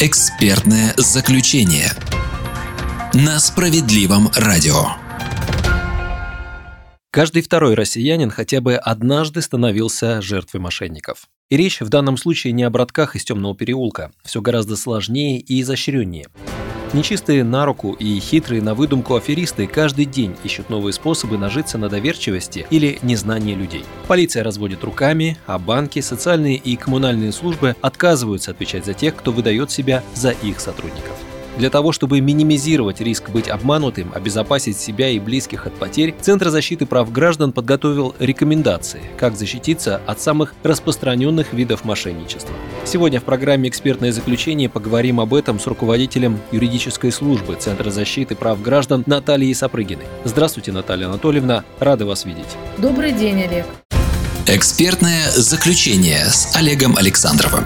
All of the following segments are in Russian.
Экспертное заключение на справедливом радио. Каждый второй россиянин хотя бы однажды становился жертвой мошенников. И речь в данном случае не о братках из темного переулка. Все гораздо сложнее и изощреннее. Нечистые на руку и хитрые на выдумку аферисты каждый день ищут новые способы нажиться на доверчивости или незнании людей. Полиция разводит руками, а банки, социальные и коммунальные службы отказываются отвечать за тех, кто выдает себя за их сотрудников. Для того, чтобы минимизировать риск быть обманутым, обезопасить себя и близких от потерь, Центр защиты прав граждан подготовил рекомендации, как защититься от самых распространенных видов мошенничества. Сегодня в программе «Экспертное заключение» поговорим об этом с руководителем юридической службы Центра защиты прав граждан Натальей Сапрыгиной. Здравствуйте, Наталья Анатольевна, рады вас видеть. Добрый день, Олег. Экспертное заключение с Олегом Александровым.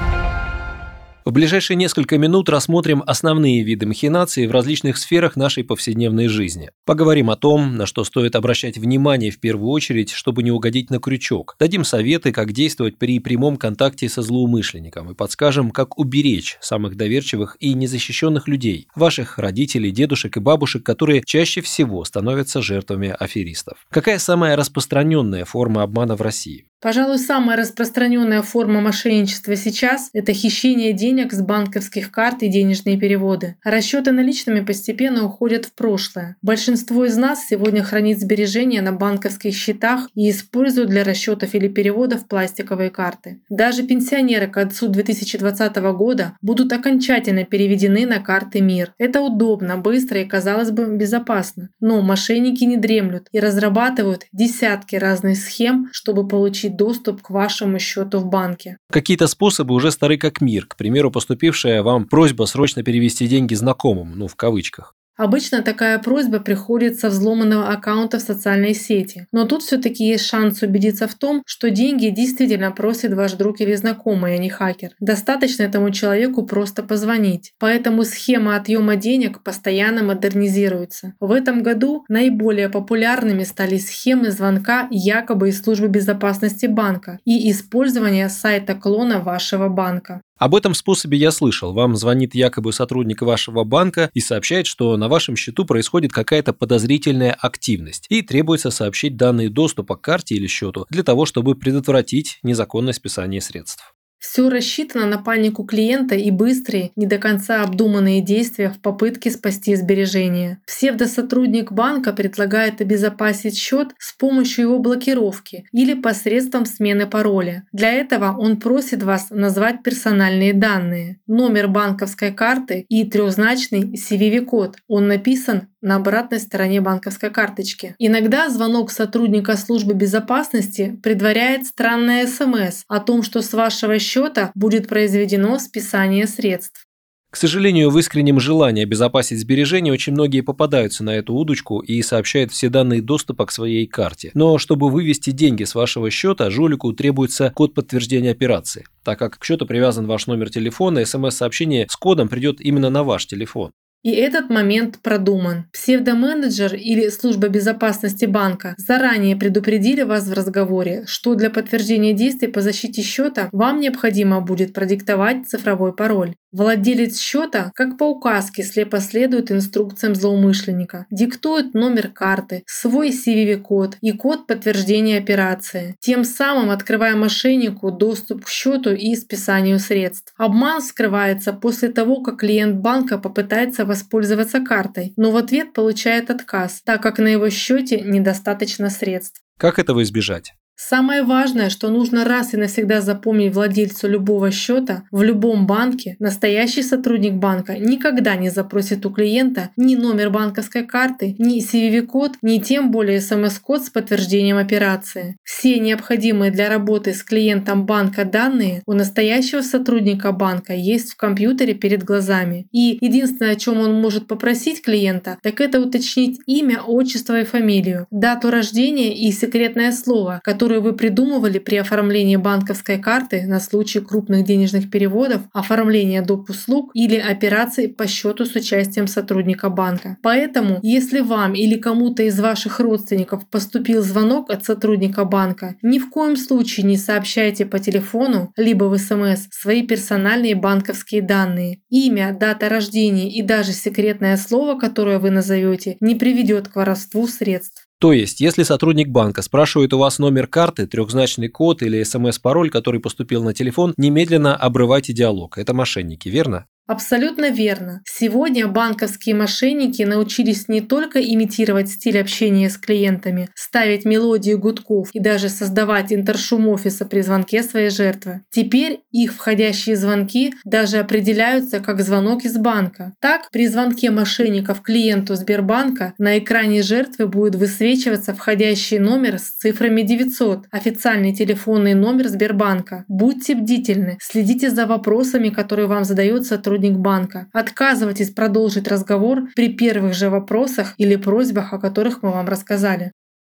В ближайшие несколько минут рассмотрим основные виды махинаций в различных сферах нашей повседневной жизни. Поговорим о том, на что стоит обращать внимание в первую очередь, чтобы не угодить на крючок. Дадим советы, как действовать при прямом контакте со злоумышленником и подскажем, как уберечь самых доверчивых и незащищенных людей, ваших родителей, дедушек и бабушек, которые чаще всего становятся жертвами аферистов. Какая самая распространенная форма обмана в России? Пожалуй, самая распространенная форма мошенничества сейчас – это хищение денег с банковских карт и денежные переводы. Расчеты наличными постепенно уходят в прошлое. Большинство из нас сегодня хранит сбережения на банковских счетах и используют для расчетов или переводов пластиковые карты. Даже пенсионеры к концу 2020 года будут окончательно переведены на карты МИР. Это удобно, быстро и, казалось бы, безопасно. Но мошенники не дремлют и разрабатывают десятки разных схем, чтобы получить получить доступ к вашему счету в банке. Какие-то способы уже стары как мир. К примеру, поступившая вам просьба срочно перевести деньги знакомым, ну в кавычках. Обычно такая просьба приходит со взломанного аккаунта в социальной сети. Но тут все-таки есть шанс убедиться в том, что деньги действительно просит ваш друг или знакомый, а не хакер. Достаточно этому человеку просто позвонить. Поэтому схема отъема денег постоянно модернизируется. В этом году наиболее популярными стали схемы звонка якобы из службы безопасности банка и использование сайта клона вашего банка. Об этом способе я слышал. Вам звонит якобы сотрудник вашего банка и сообщает, что на вашем счету происходит какая-то подозрительная активность и требуется сообщить данные доступа к карте или счету для того, чтобы предотвратить незаконное списание средств. Все рассчитано на панику клиента и быстрые, не до конца обдуманные действия в попытке спасти сбережения. Псевдосотрудник банка предлагает обезопасить счет с помощью его блокировки или посредством смены пароля. Для этого он просит вас назвать персональные данные, номер банковской карты и трехзначный CVV-код. Он написан на обратной стороне банковской карточки. Иногда звонок сотрудника службы безопасности предваряет странное СМС о том, что с вашего счета будет произведено списание средств. К сожалению, в искреннем желании обезопасить сбережения очень многие попадаются на эту удочку и сообщают все данные доступа к своей карте. Но чтобы вывести деньги с вашего счета, жулику требуется код подтверждения операции. Так как к счету привязан ваш номер телефона, смс-сообщение с кодом придет именно на ваш телефон. И этот момент продуман. Псевдоменеджер или служба безопасности банка заранее предупредили вас в разговоре, что для подтверждения действий по защите счета вам необходимо будет продиктовать цифровой пароль. Владелец счета, как по указке, слепо следует инструкциям злоумышленника, диктует номер карты, свой CVV-код и код подтверждения операции, тем самым открывая мошеннику доступ к счету и списанию средств. Обман скрывается после того, как клиент банка попытается воспользоваться картой, но в ответ получает отказ, так как на его счете недостаточно средств. Как этого избежать? Самое важное, что нужно раз и навсегда запомнить владельцу любого счета в любом банке, настоящий сотрудник банка никогда не запросит у клиента ни номер банковской карты, ни CVV-код, ни тем более смс-код с подтверждением операции. Все необходимые для работы с клиентом банка данные у настоящего сотрудника банка есть в компьютере перед глазами. И единственное, о чем он может попросить клиента, так это уточнить имя, отчество и фамилию, дату рождения и секретное слово, которое которые вы придумывали при оформлении банковской карты на случай крупных денежных переводов, оформления доп. услуг или операций по счету с участием сотрудника банка. Поэтому, если вам или кому-то из ваших родственников поступил звонок от сотрудника банка, ни в коем случае не сообщайте по телефону либо в СМС свои персональные банковские данные. Имя, дата рождения и даже секретное слово, которое вы назовете, не приведет к воровству средств. То есть, если сотрудник банка спрашивает у вас номер карты, трехзначный код или смс-пароль, который поступил на телефон, немедленно обрывайте диалог. Это мошенники, верно? Абсолютно верно. Сегодня банковские мошенники научились не только имитировать стиль общения с клиентами, ставить мелодии гудков и даже создавать интершум офиса при звонке своей жертвы. Теперь их входящие звонки даже определяются как звонок из банка. Так, при звонке мошенников клиенту Сбербанка на экране жертвы будет высвечиваться входящий номер с цифрами 900, официальный телефонный номер Сбербанка. Будьте бдительны, следите за вопросами, которые вам задает сотрудник банка. Отказывайтесь продолжить разговор при первых же вопросах или просьбах, о которых мы вам рассказали.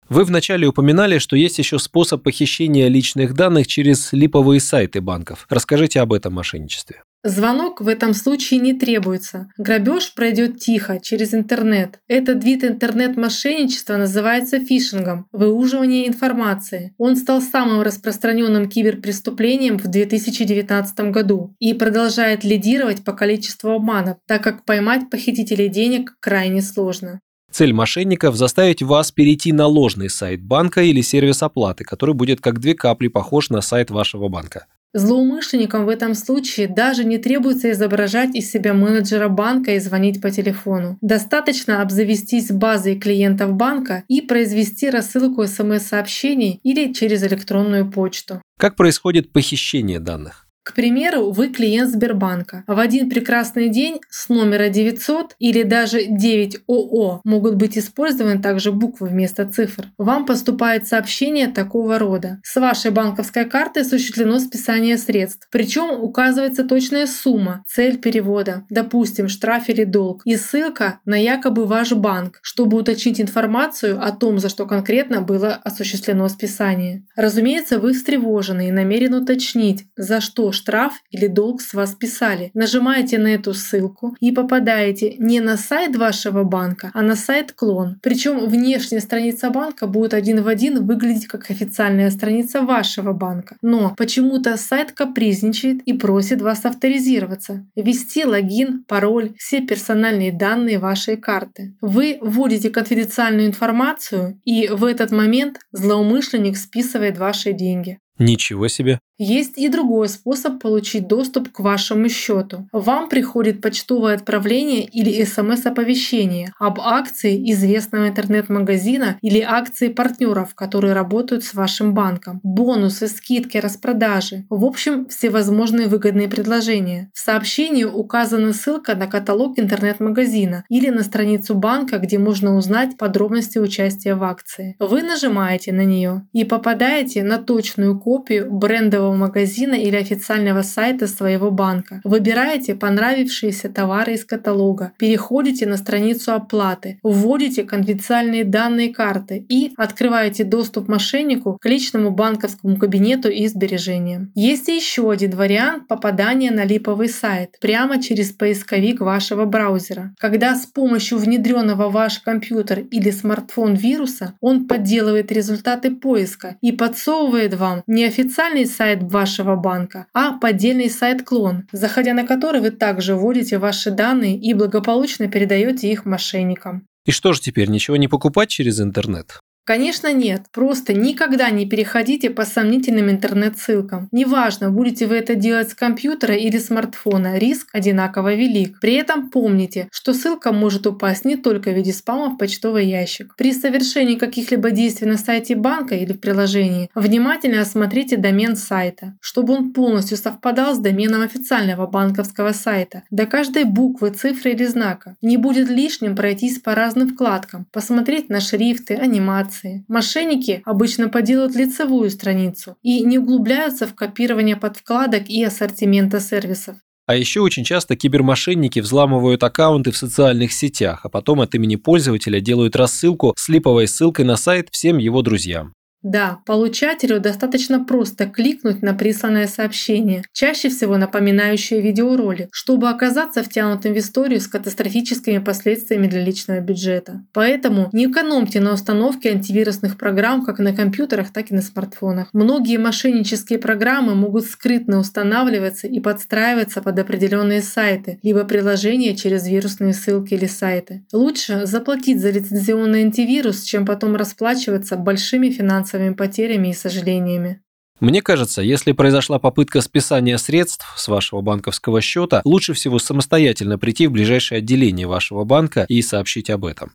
Вы вначале упоминали, что есть еще способ похищения личных данных через липовые сайты банков. Расскажите об этом мошенничестве. Звонок в этом случае не требуется. Грабеж пройдет тихо, через интернет. Этот вид интернет-мошенничества называется фишингом – выуживание информации. Он стал самым распространенным киберпреступлением в 2019 году и продолжает лидировать по количеству обманов, так как поймать похитителей денег крайне сложно. Цель мошенников – заставить вас перейти на ложный сайт банка или сервис оплаты, который будет как две капли похож на сайт вашего банка. Злоумышленникам в этом случае даже не требуется изображать из себя менеджера банка и звонить по телефону. Достаточно обзавестись базой клиентов банка и произвести рассылку смс-сообщений или через электронную почту. Как происходит похищение данных? К примеру, вы клиент Сбербанка. В один прекрасный день с номера 900 или даже 9 ОО могут быть использованы также буквы вместо цифр. Вам поступает сообщение такого рода. С вашей банковской карты осуществлено списание средств. Причем указывается точная сумма, цель перевода, допустим, штраф или долг, и ссылка на якобы ваш банк, чтобы уточнить информацию о том, за что конкретно было осуществлено списание. Разумеется, вы встревожены и намерены уточнить, за что штраф или долг с вас списали. Нажимаете на эту ссылку и попадаете не на сайт вашего банка, а на сайт клон. Причем внешняя страница банка будет один в один выглядеть как официальная страница вашего банка. Но почему-то сайт капризничает и просит вас авторизироваться, ввести логин, пароль, все персональные данные вашей карты. Вы вводите конфиденциальную информацию, и в этот момент злоумышленник списывает ваши деньги. Ничего себе. Есть и другой способ получить доступ к вашему счету. Вам приходит почтовое отправление или смс-оповещение об акции известного интернет-магазина или акции партнеров, которые работают с вашим банком, бонусы, скидки, распродажи. В общем, всевозможные выгодные предложения. В сообщении указана ссылка на каталог интернет-магазина или на страницу банка, где можно узнать подробности участия в акции. Вы нажимаете на нее и попадаете на точную копию брендового магазина или официального сайта своего банка. Выбираете понравившиеся товары из каталога, переходите на страницу оплаты, вводите конфиденциальные данные карты и открываете доступ мошеннику к личному банковскому кабинету и сбережениям. Есть еще один вариант попадания на липовый сайт прямо через поисковик вашего браузера. Когда с помощью внедренного в ваш компьютер или смартфон вируса он подделывает результаты поиска и подсовывает вам неофициальный сайт сайт вашего банка, а поддельный сайт-клон, заходя на который вы также вводите ваши данные и благополучно передаете их мошенникам. И что же теперь, ничего не покупать через интернет? Конечно нет, просто никогда не переходите по сомнительным интернет-ссылкам. Неважно, будете вы это делать с компьютера или смартфона, риск одинаково велик. При этом помните, что ссылка может упасть не только в виде спама в почтовый ящик. При совершении каких-либо действий на сайте банка или в приложении внимательно осмотрите домен сайта, чтобы он полностью совпадал с доменом официального банковского сайта, до каждой буквы, цифры или знака. Не будет лишним пройтись по разным вкладкам, посмотреть на шрифты, анимации, информации. Мошенники обычно поделают лицевую страницу и не углубляются в копирование подвкладок и ассортимента сервисов. А еще очень часто кибермошенники взламывают аккаунты в социальных сетях, а потом от имени пользователя делают рассылку с липовой ссылкой на сайт всем его друзьям. Да, получателю достаточно просто кликнуть на присланное сообщение, чаще всего напоминающее видеоролик, чтобы оказаться втянутым в историю с катастрофическими последствиями для личного бюджета. Поэтому не экономьте на установке антивирусных программ как на компьютерах, так и на смартфонах. Многие мошеннические программы могут скрытно устанавливаться и подстраиваться под определенные сайты, либо приложения через вирусные ссылки или сайты. Лучше заплатить за лицензионный антивирус, чем потом расплачиваться большими финансовыми финансовыми потерями и сожалениями. Мне кажется, если произошла попытка списания средств с вашего банковского счета, лучше всего самостоятельно прийти в ближайшее отделение вашего банка и сообщить об этом.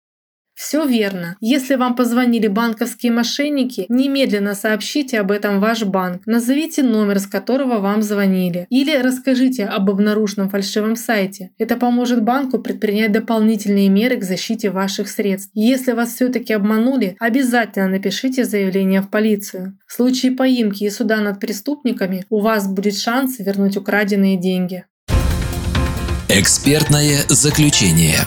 Все верно. Если вам позвонили банковские мошенники, немедленно сообщите об этом ваш банк. Назовите номер, с которого вам звонили. Или расскажите об обнаруженном фальшивом сайте. Это поможет банку предпринять дополнительные меры к защите ваших средств. Если вас все-таки обманули, обязательно напишите заявление в полицию. В случае поимки и суда над преступниками у вас будет шанс вернуть украденные деньги. Экспертное заключение.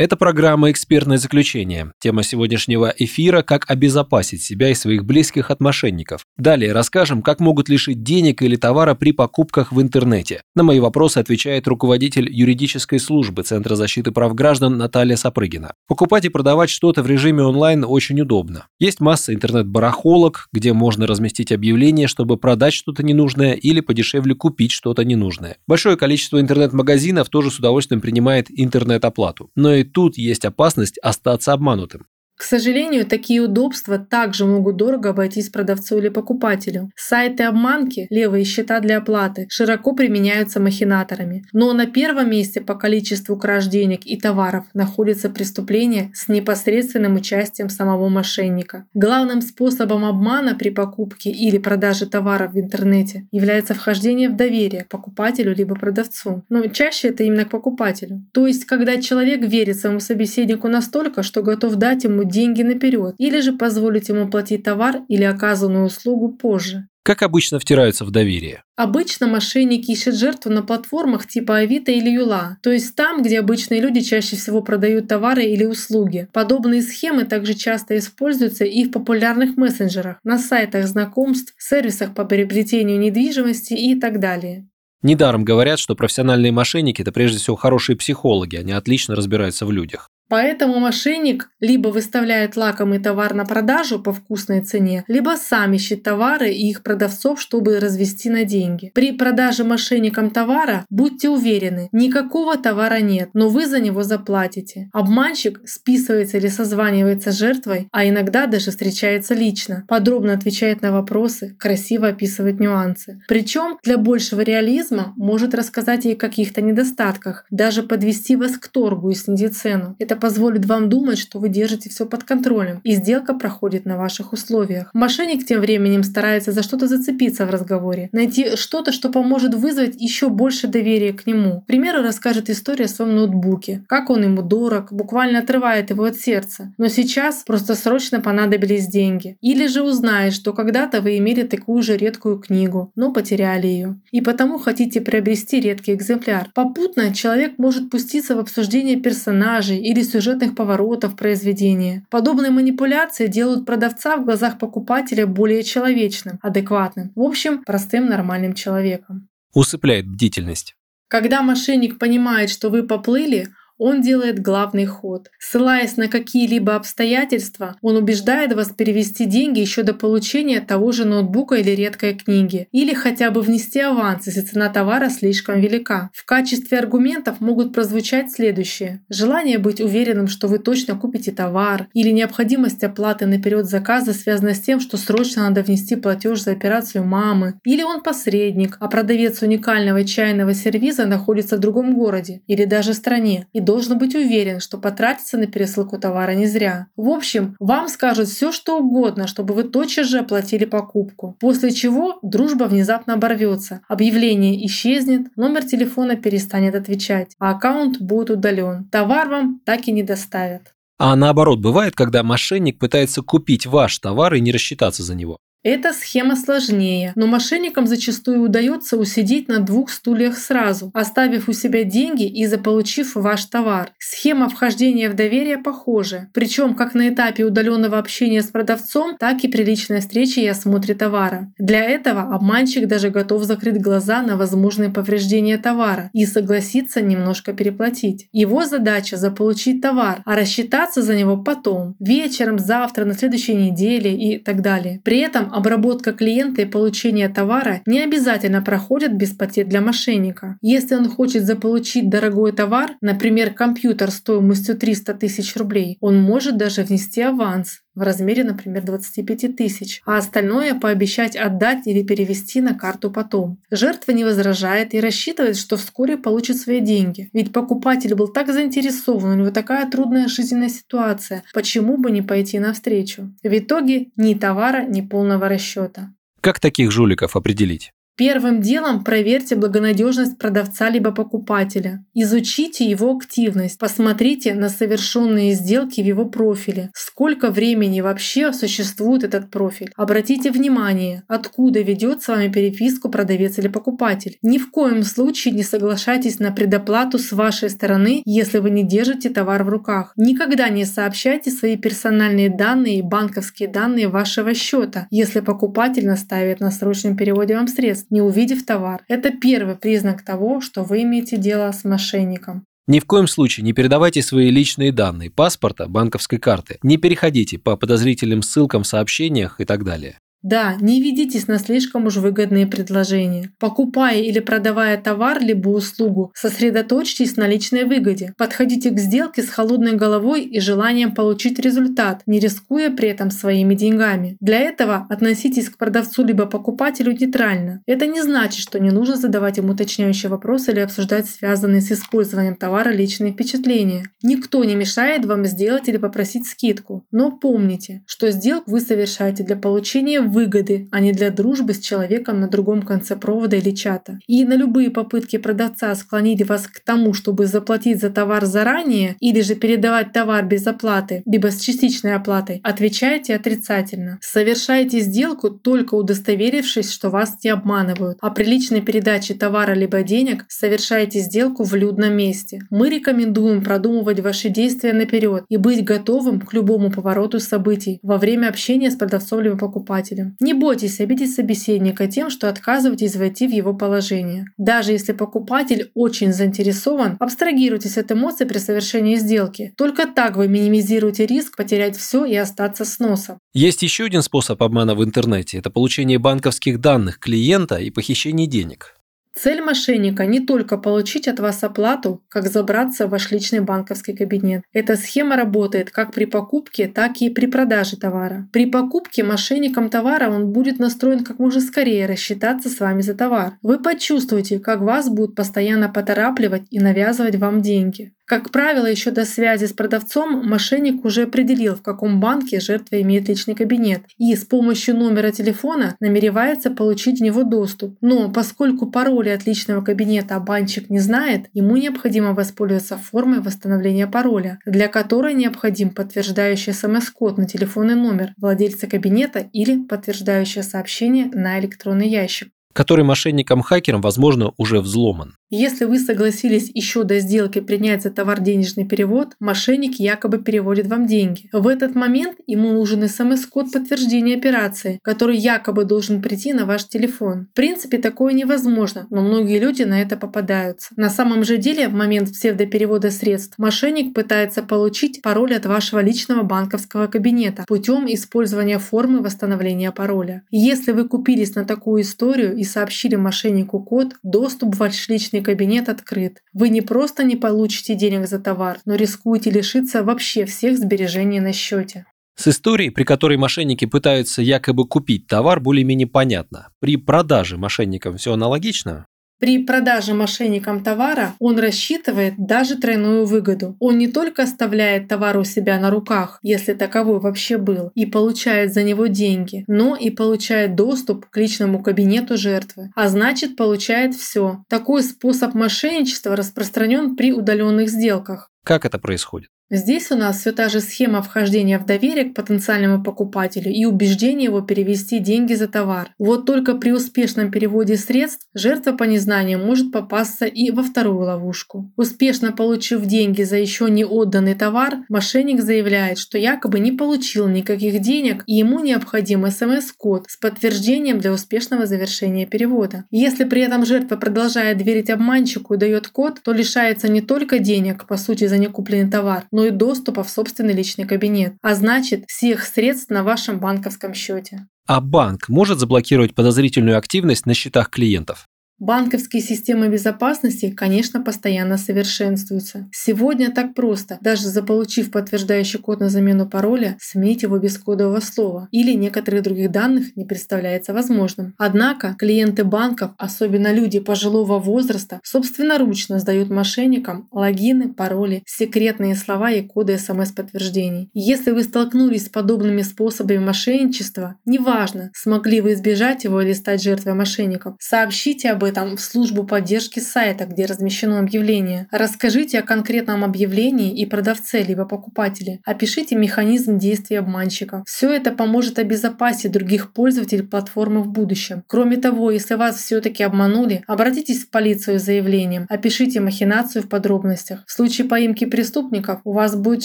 Это программа «Экспертное заключение». Тема сегодняшнего эфира – как обезопасить себя и своих близких от мошенников. Далее расскажем, как могут лишить денег или товара при покупках в интернете. На мои вопросы отвечает руководитель юридической службы Центра защиты прав граждан Наталья Сапрыгина. Покупать и продавать что-то в режиме онлайн очень удобно. Есть масса интернет-барахолок, где можно разместить объявление, чтобы продать что-то ненужное или подешевле купить что-то ненужное. Большое количество интернет-магазинов тоже с удовольствием принимает интернет-оплату. Но и тут есть опасность остаться обманутым. К сожалению, такие удобства также могут дорого обойтись продавцу или покупателю. Сайты обманки, левые счета для оплаты, широко применяются махинаторами. Но на первом месте по количеству краж денег и товаров находится преступление с непосредственным участием самого мошенника. Главным способом обмана при покупке или продаже товаров в интернете является вхождение в доверие покупателю либо продавцу. Но чаще это именно к покупателю. То есть, когда человек верит своему собеседнику настолько, что готов дать ему деньги наперед, или же позволить ему платить товар или оказанную услугу позже. Как обычно втираются в доверие? Обычно мошенники ищут жертву на платформах типа Авито или Юла, то есть там, где обычные люди чаще всего продают товары или услуги. Подобные схемы также часто используются и в популярных мессенджерах, на сайтах знакомств, сервисах по приобретению недвижимости и так далее. Недаром говорят, что профессиональные мошенники – это прежде всего хорошие психологи, они отлично разбираются в людях. Поэтому мошенник либо выставляет лакомый товар на продажу по вкусной цене, либо сам ищет товары и их продавцов, чтобы развести на деньги. При продаже мошенникам товара будьте уверены, никакого товара нет, но вы за него заплатите. Обманщик списывается или созванивается с жертвой, а иногда даже встречается лично, подробно отвечает на вопросы, красиво описывает нюансы. Причем для большего реализма может рассказать и о каких-то недостатках, даже подвести вас к торгу и снизить цену. Это позволит вам думать, что вы держите все под контролем, и сделка проходит на ваших условиях. Мошенник тем временем старается за что-то зацепиться в разговоре, найти что-то, что поможет вызвать еще больше доверия к нему. К примеру, расскажет историю о своем ноутбуке, как он ему дорог, буквально отрывает его от сердца. Но сейчас просто срочно понадобились деньги. Или же узнает, что когда-то вы имели такую же редкую книгу, но потеряли ее. И потому хотите приобрести редкий экземпляр. Попутно человек может пуститься в обсуждение персонажей или сюжетных поворотов произведения. Подобные манипуляции делают продавца в глазах покупателя более человечным, адекватным, в общем, простым нормальным человеком. Усыпляет бдительность. Когда мошенник понимает, что вы поплыли, он делает главный ход. Ссылаясь на какие-либо обстоятельства, он убеждает вас перевести деньги еще до получения того же ноутбука или редкой книги, или хотя бы внести аванс, если цена товара слишком велика. В качестве аргументов могут прозвучать следующее. Желание быть уверенным, что вы точно купите товар, или необходимость оплаты наперед заказа связана с тем, что срочно надо внести платеж за операцию мамы, или он посредник, а продавец уникального чайного сервиза находится в другом городе или даже стране и должен быть уверен, что потратится на пересылку товара не зря. В общем, вам скажут все, что угодно, чтобы вы тотчас же оплатили покупку. После чего дружба внезапно оборвется, объявление исчезнет, номер телефона перестанет отвечать, а аккаунт будет удален. Товар вам так и не доставят. А наоборот, бывает, когда мошенник пытается купить ваш товар и не рассчитаться за него. Эта схема сложнее, но мошенникам зачастую удается усидеть на двух стульях сразу, оставив у себя деньги и заполучив ваш товар. Схема вхождения в доверие похожа, причем как на этапе удаленного общения с продавцом, так и при личной встрече и осмотре товара. Для этого обманщик даже готов закрыть глаза на возможные повреждения товара и согласиться немножко переплатить. Его задача заполучить товар, а рассчитаться за него потом, вечером, завтра, на следующей неделе и так далее. При этом обработка клиента и получение товара не обязательно проходят без потерь для мошенника. Если он хочет заполучить дорогой товар, например, компьютер стоимостью 300 тысяч рублей, он может даже внести аванс в размере, например, 25 тысяч, а остальное пообещать отдать или перевести на карту потом. Жертва не возражает и рассчитывает, что вскоре получит свои деньги. Ведь покупатель был так заинтересован, у него такая трудная жизненная ситуация, почему бы не пойти навстречу? В итоге ни товара, ни полного расчета. Как таких жуликов определить? Первым делом проверьте благонадежность продавца либо покупателя. Изучите его активность. Посмотрите на совершенные сделки в его профиле. Сколько времени вообще существует этот профиль. Обратите внимание, откуда ведет с вами переписку продавец или покупатель. Ни в коем случае не соглашайтесь на предоплату с вашей стороны, если вы не держите товар в руках. Никогда не сообщайте свои персональные данные и банковские данные вашего счета, если покупатель настаивает на срочном переводе вам средств не увидев товар. Это первый признак того, что вы имеете дело с мошенником. Ни в коем случае не передавайте свои личные данные, паспорта, банковской карты. Не переходите по подозрительным ссылкам в сообщениях и так далее. Да, не ведитесь на слишком уж выгодные предложения. Покупая или продавая товар либо услугу, сосредоточьтесь на личной выгоде. Подходите к сделке с холодной головой и желанием получить результат, не рискуя при этом своими деньгами. Для этого относитесь к продавцу либо покупателю нейтрально. Это не значит, что не нужно задавать ему уточняющие вопросы или обсуждать связанные с использованием товара личные впечатления. Никто не мешает вам сделать или попросить скидку. Но помните, что сделку вы совершаете для получения выгоды, а не для дружбы с человеком на другом конце провода или чата. И на любые попытки продавца склонить вас к тому, чтобы заплатить за товар заранее или же передавать товар без оплаты, либо с частичной оплатой, отвечайте отрицательно. Совершайте сделку только удостоверившись, что вас не обманывают. А при личной передаче товара либо денег совершайте сделку в людном месте. Мы рекомендуем продумывать ваши действия наперед и быть готовым к любому повороту событий во время общения с продавцом либо покупателем покупателем. Не бойтесь обидеть собеседника тем, что отказываетесь войти в его положение. Даже если покупатель очень заинтересован, абстрагируйтесь от эмоций при совершении сделки. Только так вы минимизируете риск потерять все и остаться с носом. Есть еще один способ обмана в интернете – это получение банковских данных клиента и похищение денег. Цель мошенника не только получить от вас оплату, как забраться в ваш личный банковский кабинет. Эта схема работает как при покупке, так и при продаже товара. При покупке мошенником товара он будет настроен как можно скорее рассчитаться с вами за товар. Вы почувствуете, как вас будут постоянно поторапливать и навязывать вам деньги. Как правило, еще до связи с продавцом мошенник уже определил, в каком банке жертва имеет личный кабинет, и с помощью номера телефона намеревается получить в него доступ. Но поскольку пароли от личного кабинета обманщик не знает, ему необходимо воспользоваться формой восстановления пароля, для которой необходим подтверждающий смс-код на телефонный номер владельца кабинета или подтверждающее сообщение на электронный ящик который мошенникам-хакерам, возможно, уже взломан. Если вы согласились еще до сделки принять за товар денежный перевод, мошенник якобы переводит вам деньги. В этот момент ему нужен смс-код подтверждения операции, который якобы должен прийти на ваш телефон. В принципе, такое невозможно, но многие люди на это попадаются. На самом же деле, в момент псевдоперевода средств, мошенник пытается получить пароль от вашего личного банковского кабинета путем использования формы восстановления пароля. Если вы купились на такую историю и сообщили мошеннику код, доступ в ваш личный личный кабинет открыт. Вы не просто не получите денег за товар, но рискуете лишиться вообще всех сбережений на счете. С историей, при которой мошенники пытаются якобы купить товар, более-менее понятно. При продаже мошенникам все аналогично? При продаже мошенникам товара он рассчитывает даже тройную выгоду. Он не только оставляет товар у себя на руках, если таковой вообще был, и получает за него деньги, но и получает доступ к личному кабинету жертвы. А значит получает все. Такой способ мошенничества распространен при удаленных сделках. Как это происходит? Здесь у нас все та же схема вхождения в доверие к потенциальному покупателю и убеждение его перевести деньги за товар. Вот только при успешном переводе средств жертва по незнанию может попасться и во вторую ловушку. Успешно получив деньги за еще не отданный товар, мошенник заявляет, что якобы не получил никаких денег и ему необходим смс-код с подтверждением для успешного завершения перевода. Если при этом жертва продолжает верить обманщику и дает код, то лишается не только денег, по сути, за некупленный товар, но но и доступа в собственный личный кабинет, а значит всех средств на вашем банковском счете. А банк может заблокировать подозрительную активность на счетах клиентов? Банковские системы безопасности, конечно, постоянно совершенствуются. Сегодня так просто. Даже заполучив подтверждающий код на замену пароля, сменить его без кодового слова или некоторых других данных не представляется возможным. Однако клиенты банков, особенно люди пожилого возраста, собственноручно сдают мошенникам логины, пароли, секретные слова и коды смс-подтверждений. Если вы столкнулись с подобными способами мошенничества, неважно, смогли вы избежать его или стать жертвой мошенников, сообщите об этом там в службу поддержки сайта, где размещено объявление. Расскажите о конкретном объявлении и продавце либо покупателе. Опишите механизм действия обманщика. Все это поможет обезопасить других пользователей платформы в будущем. Кроме того, если вас все-таки обманули, обратитесь в полицию с заявлением. Опишите махинацию в подробностях. В случае поимки преступников у вас будет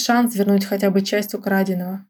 шанс вернуть хотя бы часть украденного.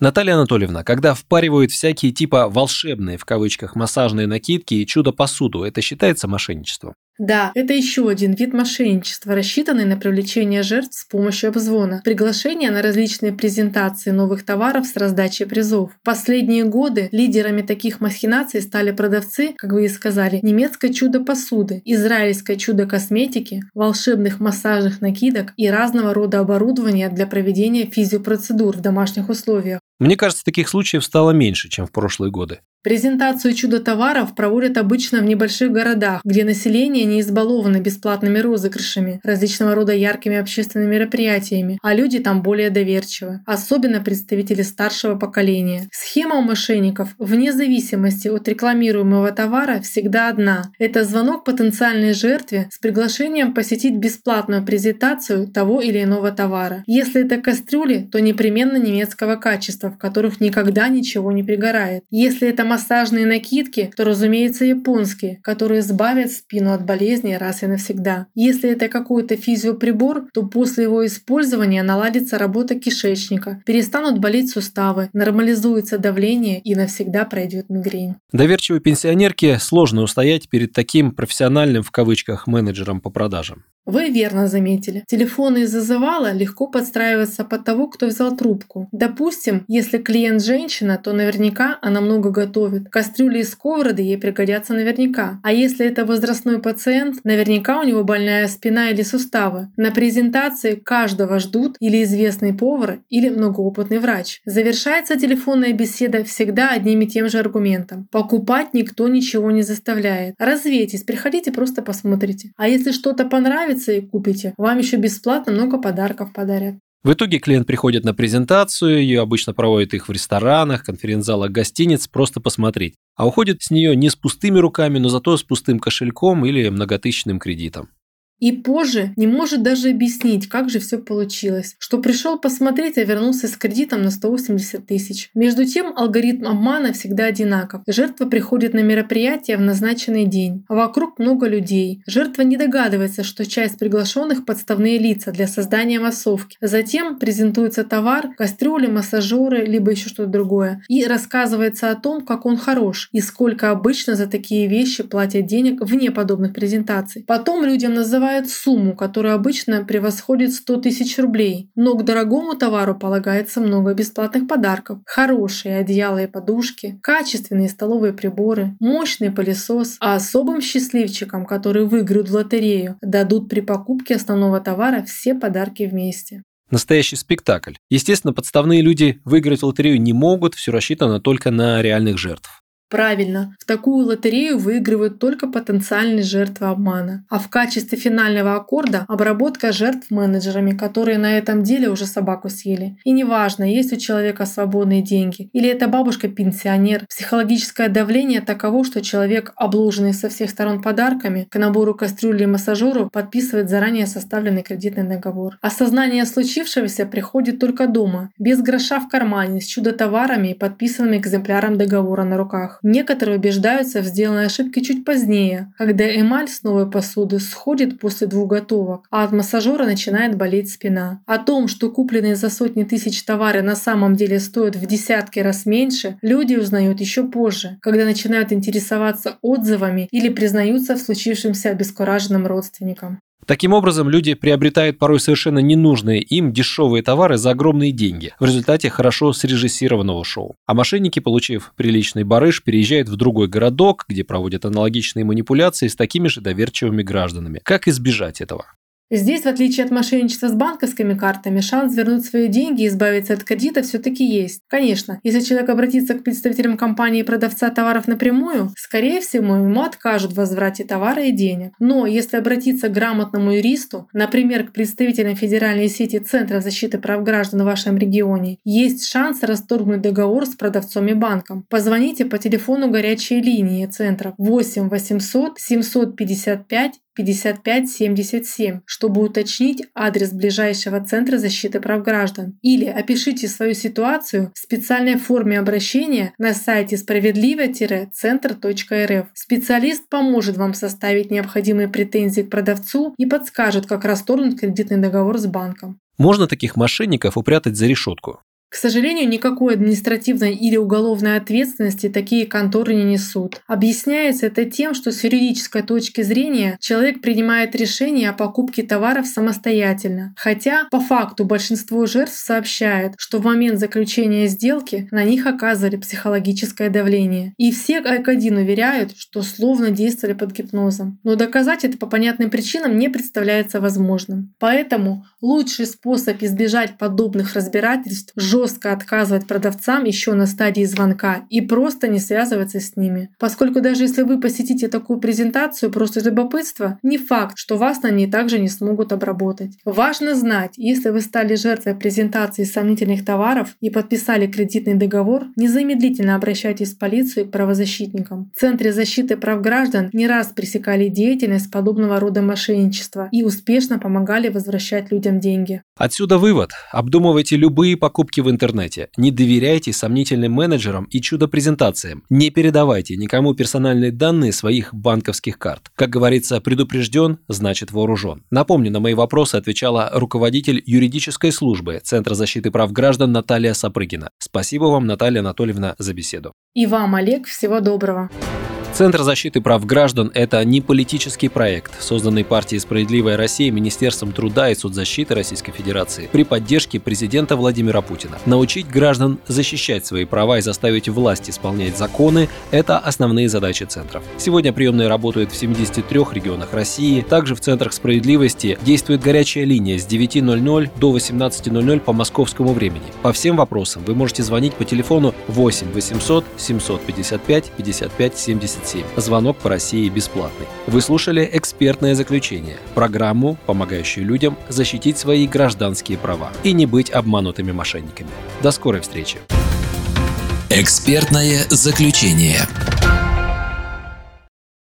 Наталья Анатольевна, когда впаривают всякие типа волшебные в кавычках массажные накидки и чудо-посуду, это считается мошенничеством? Да, это еще один вид мошенничества, рассчитанный на привлечение жертв с помощью обзвона, приглашения на различные презентации новых товаров с раздачей призов. В последние годы лидерами таких махинаций стали продавцы, как вы и сказали, немецкой чудо-посуды, израильской чудо-косметики, волшебных массажных накидок и разного рода оборудования для проведения физиопроцедур в домашних условиях. Мне кажется, таких случаев стало меньше, чем в прошлые годы. Презентацию чудо-товаров проводят обычно в небольших городах, где население не избаловано бесплатными розыгрышами, различного рода яркими общественными мероприятиями, а люди там более доверчивы, особенно представители старшего поколения. Схема у мошенников, вне зависимости от рекламируемого товара, всегда одна. Это звонок потенциальной жертве с приглашением посетить бесплатную презентацию того или иного товара. Если это кастрюли, то непременно немецкого качества, в которых никогда ничего не пригорает. Если это массажные накидки, то, разумеется, японские, которые избавят спину от болезни раз и навсегда. Если это какой-то физиоприбор, то после его использования наладится работа кишечника, перестанут болеть суставы, нормализуется давление и навсегда пройдет мигрень. Доверчивой пенсионерке сложно устоять перед таким профессиональным в кавычках менеджером по продажам. Вы верно заметили. Телефоны из зазывала легко подстраиваться под того, кто взял трубку. Допустим, если клиент женщина, то наверняка она много готовит. Кастрюли и сковороды ей пригодятся наверняка. А если это возрастной пациент, наверняка у него больная спина или суставы. На презентации каждого ждут или известный повар, или многоопытный врач. Завершается телефонная беседа всегда одним и тем же аргументом. Покупать никто ничего не заставляет. Развейтесь, приходите, просто посмотрите. А если что-то понравится, понравится и купите, вам еще бесплатно много подарков подарят. В итоге клиент приходит на презентацию, ее обычно проводят их в ресторанах, конференц-залах гостиниц, просто посмотреть. А уходит с нее не с пустыми руками, но зато с пустым кошельком или многотысячным кредитом. И позже не может даже объяснить, как же все получилось, что пришел посмотреть, а вернулся с кредитом на 180 тысяч. Между тем, алгоритм обмана всегда одинаков. Жертва приходит на мероприятие в назначенный день, а вокруг много людей. Жертва не догадывается, что часть приглашенных подставные лица для создания массовки. Затем презентуется товар, кастрюли, массажеры, либо еще что-то другое. И рассказывается о том, как он хорош и сколько обычно за такие вещи платят денег вне подобных презентаций. Потом людям называют называют сумму, которая обычно превосходит 100 тысяч рублей, но к дорогому товару полагается много бесплатных подарков. Хорошие одеяла и подушки, качественные столовые приборы, мощный пылесос, а особым счастливчикам, которые выиграют в лотерею, дадут при покупке основного товара все подарки вместе. Настоящий спектакль. Естественно, подставные люди выиграть лотерею не могут, все рассчитано только на реальных жертв. Правильно, в такую лотерею выигрывают только потенциальные жертвы обмана. А в качестве финального аккорда обработка жертв менеджерами, которые на этом деле уже собаку съели. И неважно, есть у человека свободные деньги или это бабушка-пенсионер, психологическое давление таково, что человек, обложенный со всех сторон подарками, к набору кастрюли и массажеру подписывает заранее составленный кредитный договор. Осознание случившегося приходит только дома, без гроша в кармане, с чудо-товарами и подписанным экземпляром договора на руках. Некоторые убеждаются в сделанной ошибке чуть позднее, когда эмаль с новой посуды сходит после двух готовок, а от массажера начинает болеть спина. О том, что купленные за сотни тысяч товары на самом деле стоят в десятки раз меньше, люди узнают еще позже, когда начинают интересоваться отзывами или признаются в случившемся обескураженным родственникам. Таким образом, люди приобретают порой совершенно ненужные им дешевые товары за огромные деньги в результате хорошо срежиссированного шоу. А мошенники, получив приличный барыш, переезжают в другой городок, где проводят аналогичные манипуляции с такими же доверчивыми гражданами. Как избежать этого? Здесь, в отличие от мошенничества с банковскими картами, шанс вернуть свои деньги и избавиться от кредита все-таки есть. Конечно, если человек обратится к представителям компании продавца товаров напрямую, скорее всего, ему откажут в возврате товара и денег. Но если обратиться к грамотному юристу, например, к представителям федеральной сети Центров защиты прав граждан в вашем регионе, есть шанс расторгнуть договор с продавцом и банком. Позвоните по телефону горячей линии центров 8 800 755 5577, чтобы уточнить адрес ближайшего Центра защиты прав граждан. Или опишите свою ситуацию в специальной форме обращения на сайте справедливо-центр.рф. Специалист поможет вам составить необходимые претензии к продавцу и подскажет, как расторгнуть кредитный договор с банком. Можно таких мошенников упрятать за решетку. К сожалению, никакой административной или уголовной ответственности такие конторы не несут. Объясняется это тем, что с юридической точки зрения человек принимает решение о покупке товаров самостоятельно. Хотя, по факту, большинство жертв сообщает, что в момент заключения сделки на них оказывали психологическое давление. И все как один уверяют, что словно действовали под гипнозом. Но доказать это по понятным причинам не представляется возможным. Поэтому лучший способ избежать подобных разбирательств – жестко отказывать продавцам еще на стадии звонка и просто не связываться с ними. Поскольку даже если вы посетите такую презентацию просто из любопытства, не факт, что вас на ней также не смогут обработать. Важно знать, если вы стали жертвой презентации сомнительных товаров и подписали кредитный договор, незамедлительно обращайтесь в полицию и к правозащитникам. В Центре защиты прав граждан не раз пресекали деятельность подобного рода мошенничества и успешно помогали возвращать людям деньги. Отсюда вывод. Обдумывайте любые покупки в интернете. Не доверяйте сомнительным менеджерам и чудо-презентациям. Не передавайте никому персональные данные своих банковских карт. Как говорится, предупрежден, значит вооружен. Напомню, на мои вопросы отвечала руководитель юридической службы Центра защиты прав граждан Наталья Сапрыгина. Спасибо вам, Наталья Анатольевна, за беседу. И вам, Олег, всего доброго. Центр защиты прав граждан – это не политический проект, созданный партией «Справедливая Россия», Министерством труда и соцзащиты Российской Федерации при поддержке президента Владимира Путина. Научить граждан защищать свои права и заставить власть исполнять законы – это основные задачи центров. Сегодня приемные работают в 73 регионах России. Также в центрах справедливости действует горячая линия с 9.00 до 18.00 по московскому времени. По всем вопросам вы можете звонить по телефону 8 800 755 55 77 27. Звонок по России бесплатный. Вы слушали «Экспертное заключение» – программу, помогающую людям защитить свои гражданские права и не быть обманутыми мошенниками. До скорой встречи. «Экспертное заключение»